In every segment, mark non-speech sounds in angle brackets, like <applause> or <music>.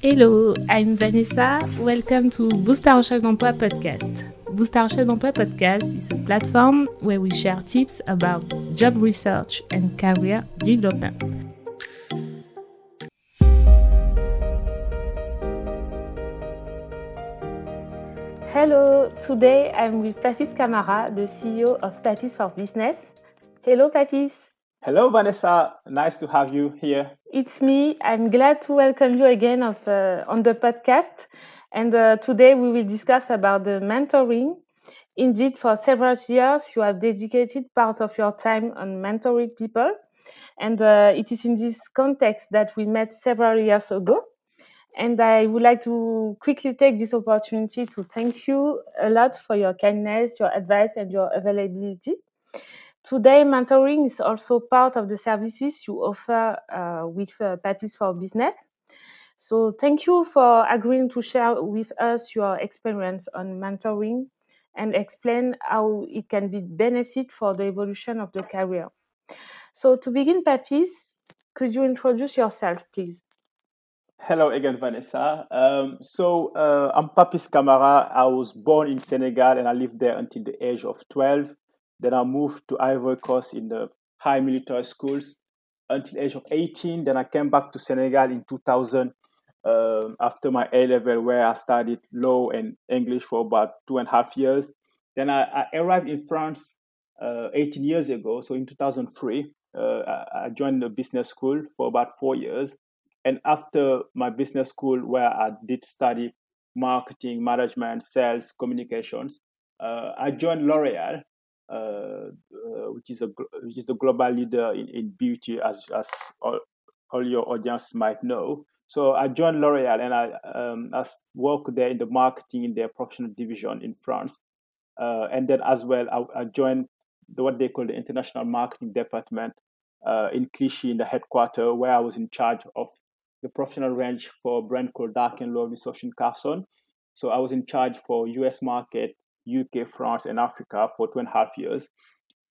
Hello, I'm Vanessa. Welcome to Boost ta recherche d'emploi podcast. Boost ta recherche d'emploi podcast is a platform where we share tips about job research and career development. Hello, today I'm with Papis Camara, the CEO of Papis for Business. Hello, Papis. Hello, Vanessa. Nice to have you here. It's me. I'm glad to welcome you again of, uh, on the podcast. And uh, today we will discuss about the mentoring. Indeed, for several years, you have dedicated part of your time on mentoring people. And uh, it is in this context that we met several years ago. And I would like to quickly take this opportunity to thank you a lot for your kindness, your advice, and your availability. Today, mentoring is also part of the services you offer uh, with uh, Papis for Business. So, thank you for agreeing to share with us your experience on mentoring and explain how it can be benefit for the evolution of the career. So, to begin, Papis, could you introduce yourself, please? Hello again, Vanessa. Um, so uh, I'm Papis Camara. I was born in Senegal and I lived there until the age of 12. Then I moved to Ivory Coast in the high military schools until age of 18. Then I came back to Senegal in 2000 um, after my A level, where I studied law and English for about two and a half years. Then I, I arrived in France uh, 18 years ago. So in 2003, uh, I, joined the business school for about four years. And after my business school, where I did study marketing, management, sales, communications, uh, I joined L'Oreal which is a which is the global leader in, in beauty, as as all, all your audience might know. So I joined L'Oreal and I um, I worked there in the marketing in their professional division in France, uh, and then as well I, I, joined the, what they call the international marketing department uh, in Clichy in the headquarters, where I was in charge of the professional range for brand called Dark and Lovely SoftSheen-Carson. So I was in charge for U.S. market, UK, France, and Africa for two and a half years.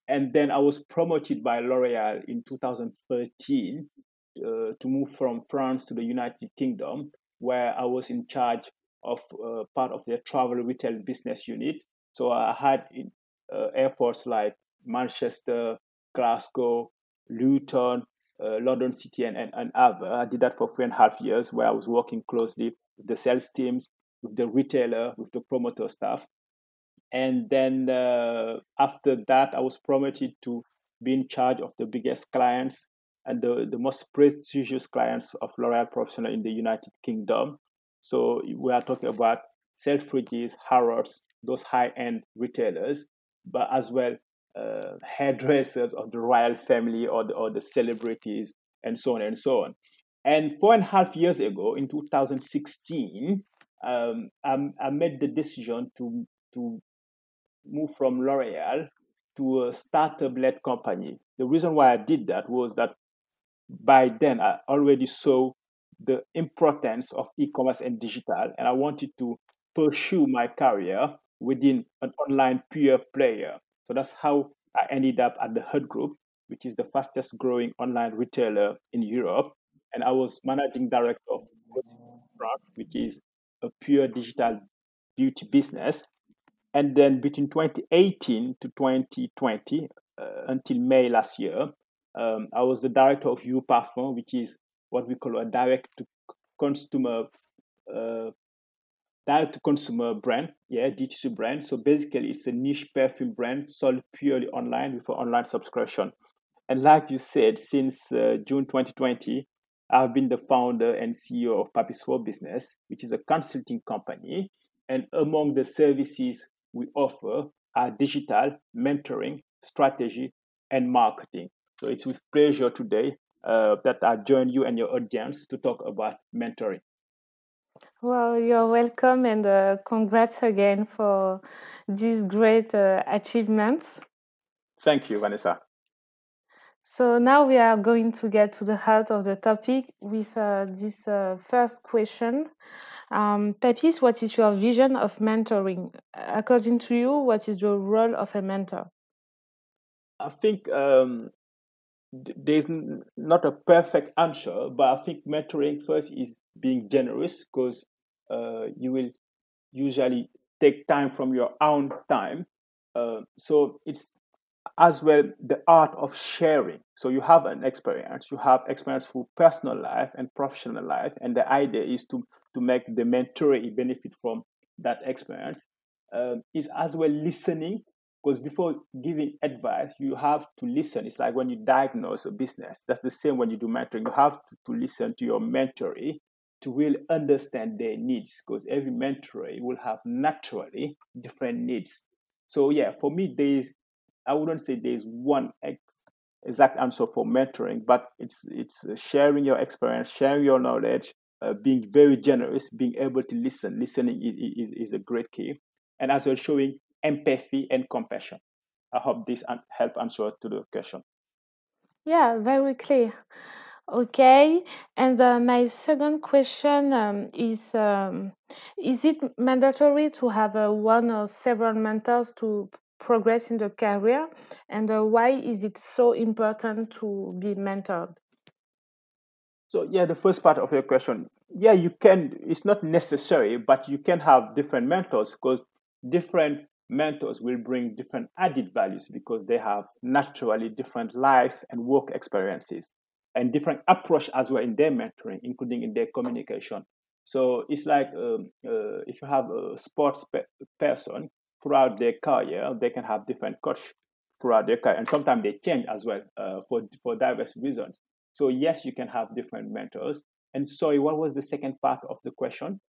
And then I was promoted by L'Oreal in 2013 uh, to move from France to the United Kingdom, where I was in charge of uh, part of their travel retail business unit. So I had uh, airports like Manchester, Glasgow, Luton, uh, London City, and, and, and other. I did that for three and a half years, where I was working closely with the sales teams, with the retailer, with the promoter staff and then uh, after that i was promoted to be in charge of the biggest clients and the, the most prestigious clients of l'oreal professional in the united kingdom. So we are talking about selfridges harrods those high-end retailers but as well uh, hairdressers of the royal family or the, or the celebrities and so on and so on. And four and a half years ago in 2016 um, I, I made the decision to to move from L'Oreal to a startup-led company. The reason why I did that was that by then I already saw the importance of e-commerce and digital, and I wanted to pursue my career within an online pure player. So that's how I ended up at the Hut Group, which is the fastest growing online retailer in Europe. And I was managing director of France, which is a pure digital beauty business. And then between 2018 to 2020, uh, until May last year, um, I was the director of You Parfum, which is what we call a direct to consumer uh, direct to consumer brand, yeah, D2C brand. So basically, it's a niche perfume brand sold purely online with an online subscription. And like you said, since uh, June 2020, I've been the founder and CEO of Papis Business, which is a consulting company. And among the services we offer are digital mentoring, strategy, and marketing. So it's with pleasure today uh, that I join you and your audience to talk about mentoring. Well, you're welcome and uh, congrats again for these great uh, achievements. Thank you, Vanessa. So now we are going to get to the heart of the topic with uh, this uh, first question. Um, Papis, what is your vision of mentoring? According to you, what is the role of a mentor? I think um, there's not a perfect answer, but I think mentoring first is being generous because uh, you will usually take time from your own time. Uh, so it's as well the art of sharing. So you have an experience, you have experience through personal life and professional life, and the idea is to to make the mentoree benefit from that experience. Uh, is as well listening because before giving advice, you have to listen. It's like when you diagnose a business. That's the same when you do mentoring. You have to, to listen to your mentoree to really understand their needs because every mentoree will have naturally different needs. So yeah, for me, there's I wouldn't say there's one ex- exact answer for mentoring, but it's it's sharing your experience, sharing your knowledge, uh, being very generous, being able to listen. Listening is, is, is a great key, and as well showing empathy and compassion. I hope this help answer to the question. Yeah, very clear. Okay, and uh, my second question um, is: um, Is it mandatory to have uh, one or several mentors to progress in the career, and uh, why is it so important to be mentored? So yeah, the first part of your question, yeah, you can. It's not necessary, but you can have different mentors because different mentors will bring different added values because they have naturally different life and work experiences and different approach as well in their mentoring, including in their communication. So it's like um, uh, if you have a sports pe- person throughout their career, they can have different coach throughout their career, and sometimes they change as well uh, for for diverse reasons. So yes, you can have different mentors. And sorry, what was the second part of the question?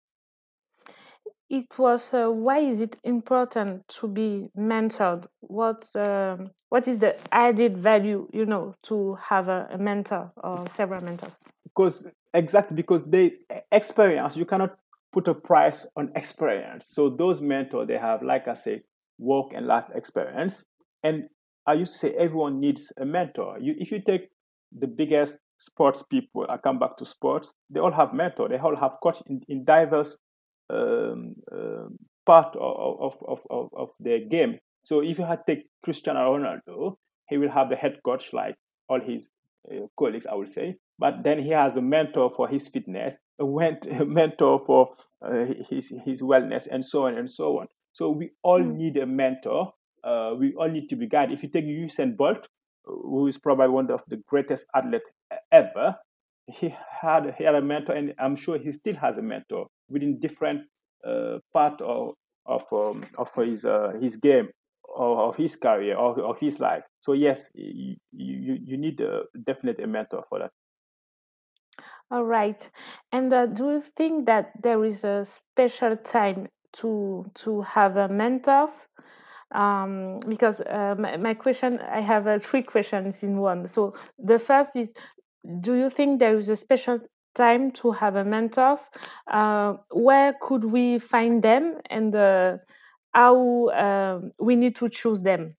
it was uh, why is it important to be mentored what um, what is the added value you know to have a, a, mentor or several mentors because exactly because they experience you cannot put a price on experience so those mentors they have like i say work and life experience and i used to say everyone needs a mentor you, if you take the biggest sports people i come back to sports they all have mentor they all have coach in, in diverse um, um, part of, of, of, of their game. So if you had take Cristiano Ronaldo, he will have the head coach like all his uh, colleagues, I would say. But then he has a mentor for his fitness, a, went, <laughs> mentor for uh, his his wellness, and so on and so on. So we all mm. need a mentor. Uh, we all need to be guided. If you take Usain Bolt, who is probably one of the greatest athletes ever, he had he had a mentor, and I'm sure he still has a mentor within different uh, part of of um, of his uh, his game or of his career or of his life. So yes, you you, you need a, definitely a mentor for that. All right, and uh, do you think that there is a special time to to have a mentors? Um, because uh, my, my, question, I have uh, three questions in one. So the first is, do you think there is a special time to have a mentors uh, where could we find them? And uh, how uh, we need to choose them?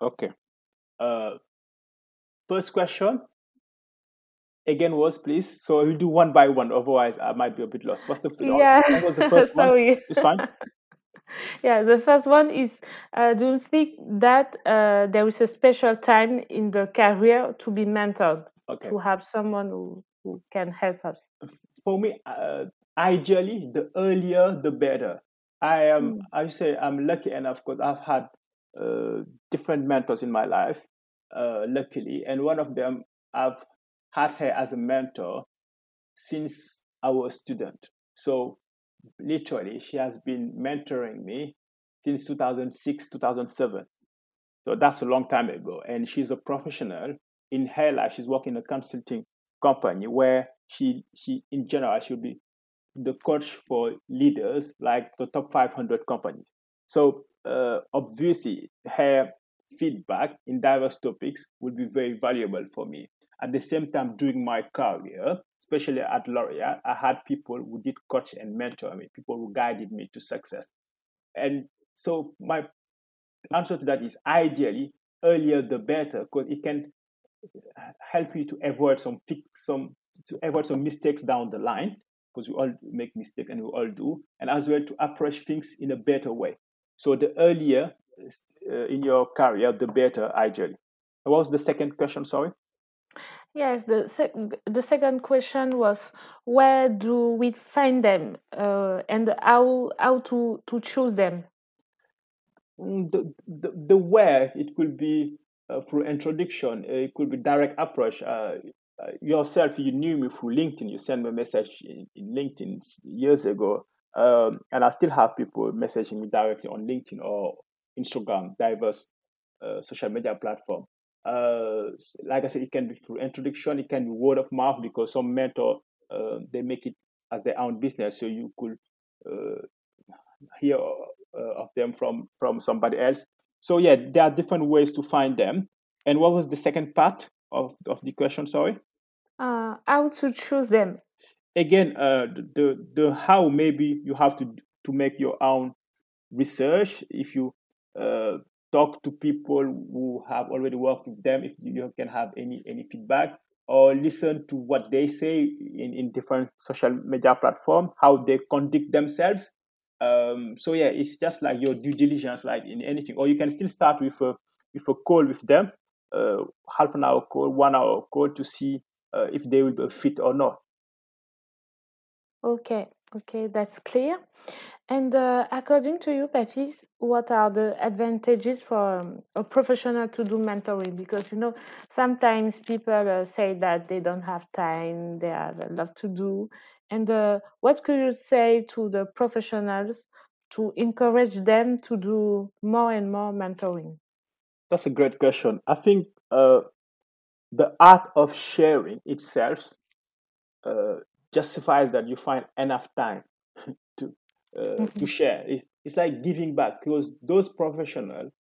Okay. Uh, first question again was please so we'll do one by one. Otherwise i might be a bit lost. What's the yeah. what was the <laughs> first one? It's fine. <laughs> Yeah the first one is uh, do you think that uh, there is a special time in the career to be mentored? Okay. to have someone who who can help us? For me, uh, ideally, the earlier the better. I am, mm. I say, I'm lucky enough because I've had uh, different mentors in my life, uh, luckily, and one of them I've had her as a mentor since I was a student. So literally, she has been mentoring me since 2006, 2007. So that's a long time ago. And she's a professional in her life. She's working in a consulting company where she she in general she'll be the coach for leaders like the top 500 companies so uh, obviously her feedback in diverse topics would be very valuable for me at the same time during my career especially at l'oreal i had people who did coach and mentor me people who guided me to success and so my answer to that is ideally earlier the better because it can help you to avoid some some to avoid some mistakes down the line because we all make mistakes and we all do, and as well to approach things in a better way. So the earlier uh, in your career, the better, ideally. What was the second question? Sorry. Yes, the sec- the second question was where do we find them uh, and how how to to choose them. Mm, the, the, the where it could be uh, through introduction, it could be direct approach. Uh, uh, yourself, you knew me through LinkedIn. You sent me a message in, in LinkedIn years ago, um, and I still have people messaging me directly on LinkedIn or Instagram, diverse uh, social media platform. Uh, like I said, it can be through introduction, it can be word of mouth because some mentor uh, they make it as their own business, so you could uh, hear uh, of them from from somebody else. So yeah, there are different ways to find them. And what was the second part of of the question? Sorry. Uh, how to choose them? Again, uh, the the how maybe you have to to make your own research. If you uh, talk to people who have already worked with them if you can have any any feedback or listen to what they say in, in different social media platform how they conduct themselves. Um, so yeah it's just like your due diligence like in anything. Or you can still start with a with a call with them uh, half an hour call one hour call to see uh, if they will be fit or not. Okay okay that's clear and uh, according to you, Papis, what are the advantages for um, a professional to do mentoring? Because you know, sometimes people uh, say that they don't have time, they have a lot to do. And uh, what could you say to the professionals to encourage them to do more and more mentoring? That's a great question. I think uh, the art of sharing itself uh, justifies that you find enough time <laughs> mm-hmm. to share. It's, it's like giving back because those professionals,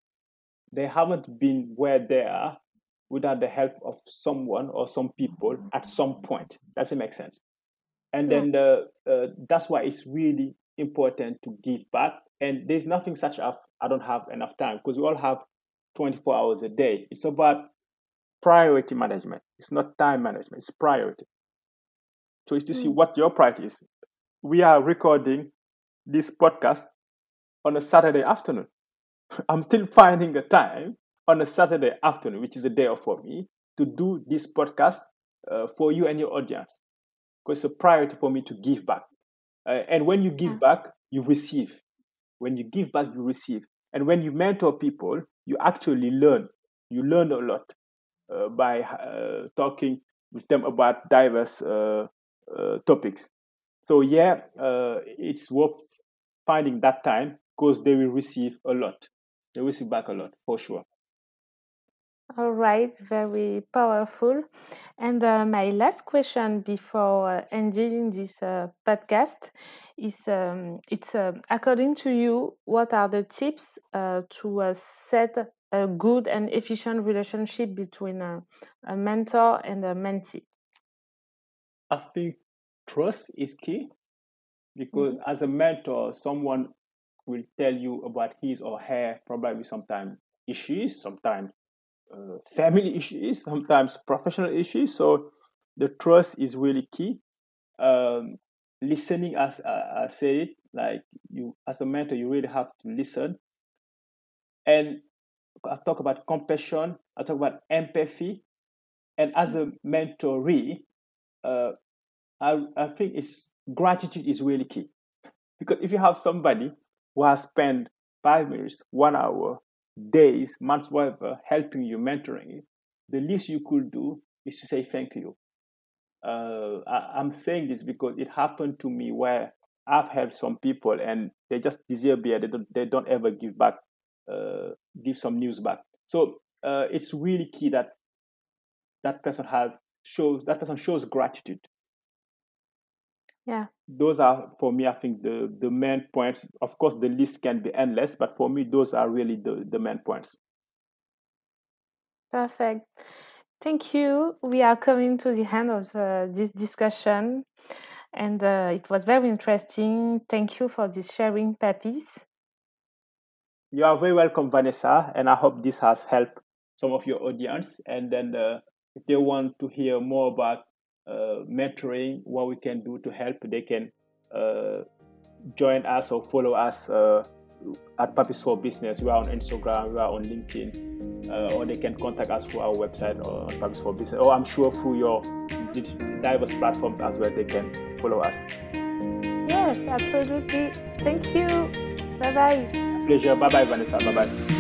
they haven't been where they are without the help of someone or some people at some point. Does it make sense? And yeah. then the, uh, that's why it's really important to give back. And there's nothing such as I don't have enough time because we all have 24 hours a day. It's about priority management. It's not time management. It's priority. So it's to see mm. what your priority is. We are recording this podcast on a Saturday afternoon. <laughs> I'm still finding a time on a Saturday afternoon, which is a day off for me, to do this podcast uh, for you and your audience. Because it's a priority for me to give back. Uh, and when you give back, you receive. When you give back, you receive. And when you mentor people, you actually learn. You learn a lot uh, by uh, talking with them about diverse uh, uh, topics. So yeah, it's worth finding that time because they will receive a lot. They will receive back a lot for sure. All right, very powerful. And uh, my last question before uh, ending this uh, podcast is: um, It's uh, according to you, what are the tips uh, to uh, set a good and efficient relationship between a, a mentor and a mentee? I think trust is key because mm-hmm. as a mentor, someone will tell you about his or her probably sometimes issues, sometimes uh, family <laughs> issues, sometimes professional issues. So the trust is really key. Um, listening, as I, I said, like you as a mentor, you really have to listen. And I talk about compassion. I talk about empathy. And as a mentoree, uh, I, I think it's gratitude is really key. Because if you have somebody who has spent five minutes, one hour, days, months, whatever, helping you, mentoring you, the least you could do is to say thank you. Uh, I, am saying this because it happened to me where I've helped some people and they just disappear. They don't, they don't ever give back, uh, give some news back. So uh, it's really key that that person has shows that person shows gratitude yeah. Those are for me i think the the main points. Of course the list can be endless but for me those are really the the main points. Perfect. Thank you. We are coming to the end of uh, this discussion and uh, it was very interesting. Thank you for this sharing papis. You are very welcome vanessa and i hope this has helped some of your audience. And then uh, if they want to hear more about mentoring, what we can do to help, they can uh, join us or follow us uh, at Papis for Business. We are on Instagram, we are on LinkedIn, uh, or they can contact us through our website or on Papis for Business. Or I'm sure through your diverse platforms as well, they can follow us. Yes, absolutely. Thank you. Bye bye. Pleasure. Bye bye, Vanessa. Bye bye.